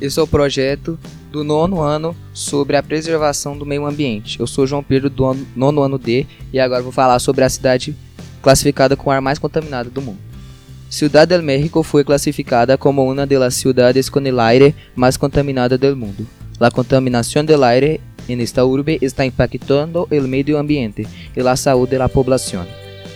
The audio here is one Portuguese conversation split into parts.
Esse é o projeto do nono ano sobre a preservação do meio ambiente. Eu sou João Pedro do nono ano D e agora vou falar sobre a cidade classificada com o ar mais contaminado do mundo. Ciudad del México foi classificada como uma das cidades com el aire mais contaminada do mundo. A contaminação del aire en esta urbe está impactando o meio ambiente e a saúde da população.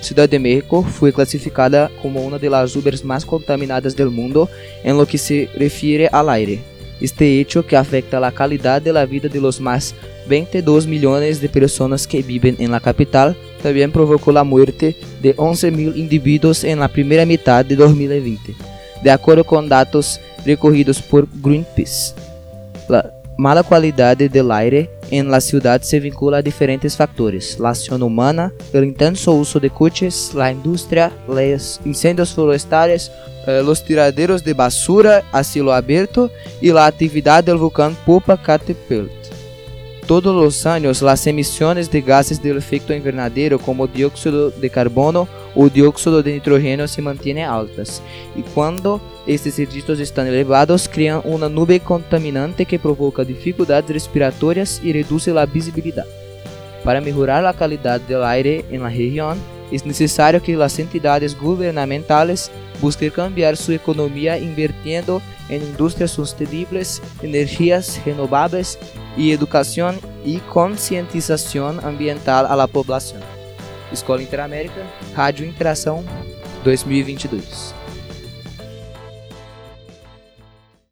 Ciudad de México foi classificada como uma das urbes mais contaminadas do mundo em lo que se refere ao aire. Este hecho que afecta a qualidade de la vida de los más 22 milhões de pessoas que vivem em la capital também provocou a morte de 11 mil indivíduos em la primeira metade de 2020, de acordo com dados recorridos por Greenpeace. La mala qualidade del aire em la ciudad se vincula a diferentes factores: la acción humana, el intenso uso de coches, la industria, los incendios forestales, eh, los tiraderos de basura a cielo abierto y la actividad del volcán Popocatépetl. Todos os anos, as emissões de gases de efeito invernadero, como dióxido de carbono ou dióxido de nitrogênio, se mantêm altas. E quando estes registros estão elevados, criam uma nuvem contaminante que provoca dificuldades respiratórias e reduz a visibilidade. Para melhorar a qualidade do ar na região, é necessário que as entidades gubernamentales busquem cambiar sua economia invirtiendo em indústrias sustentáveis, energias renováveis e educação e conscientização ambiental à população. Escola Interamérica, Rádio Interação 2022.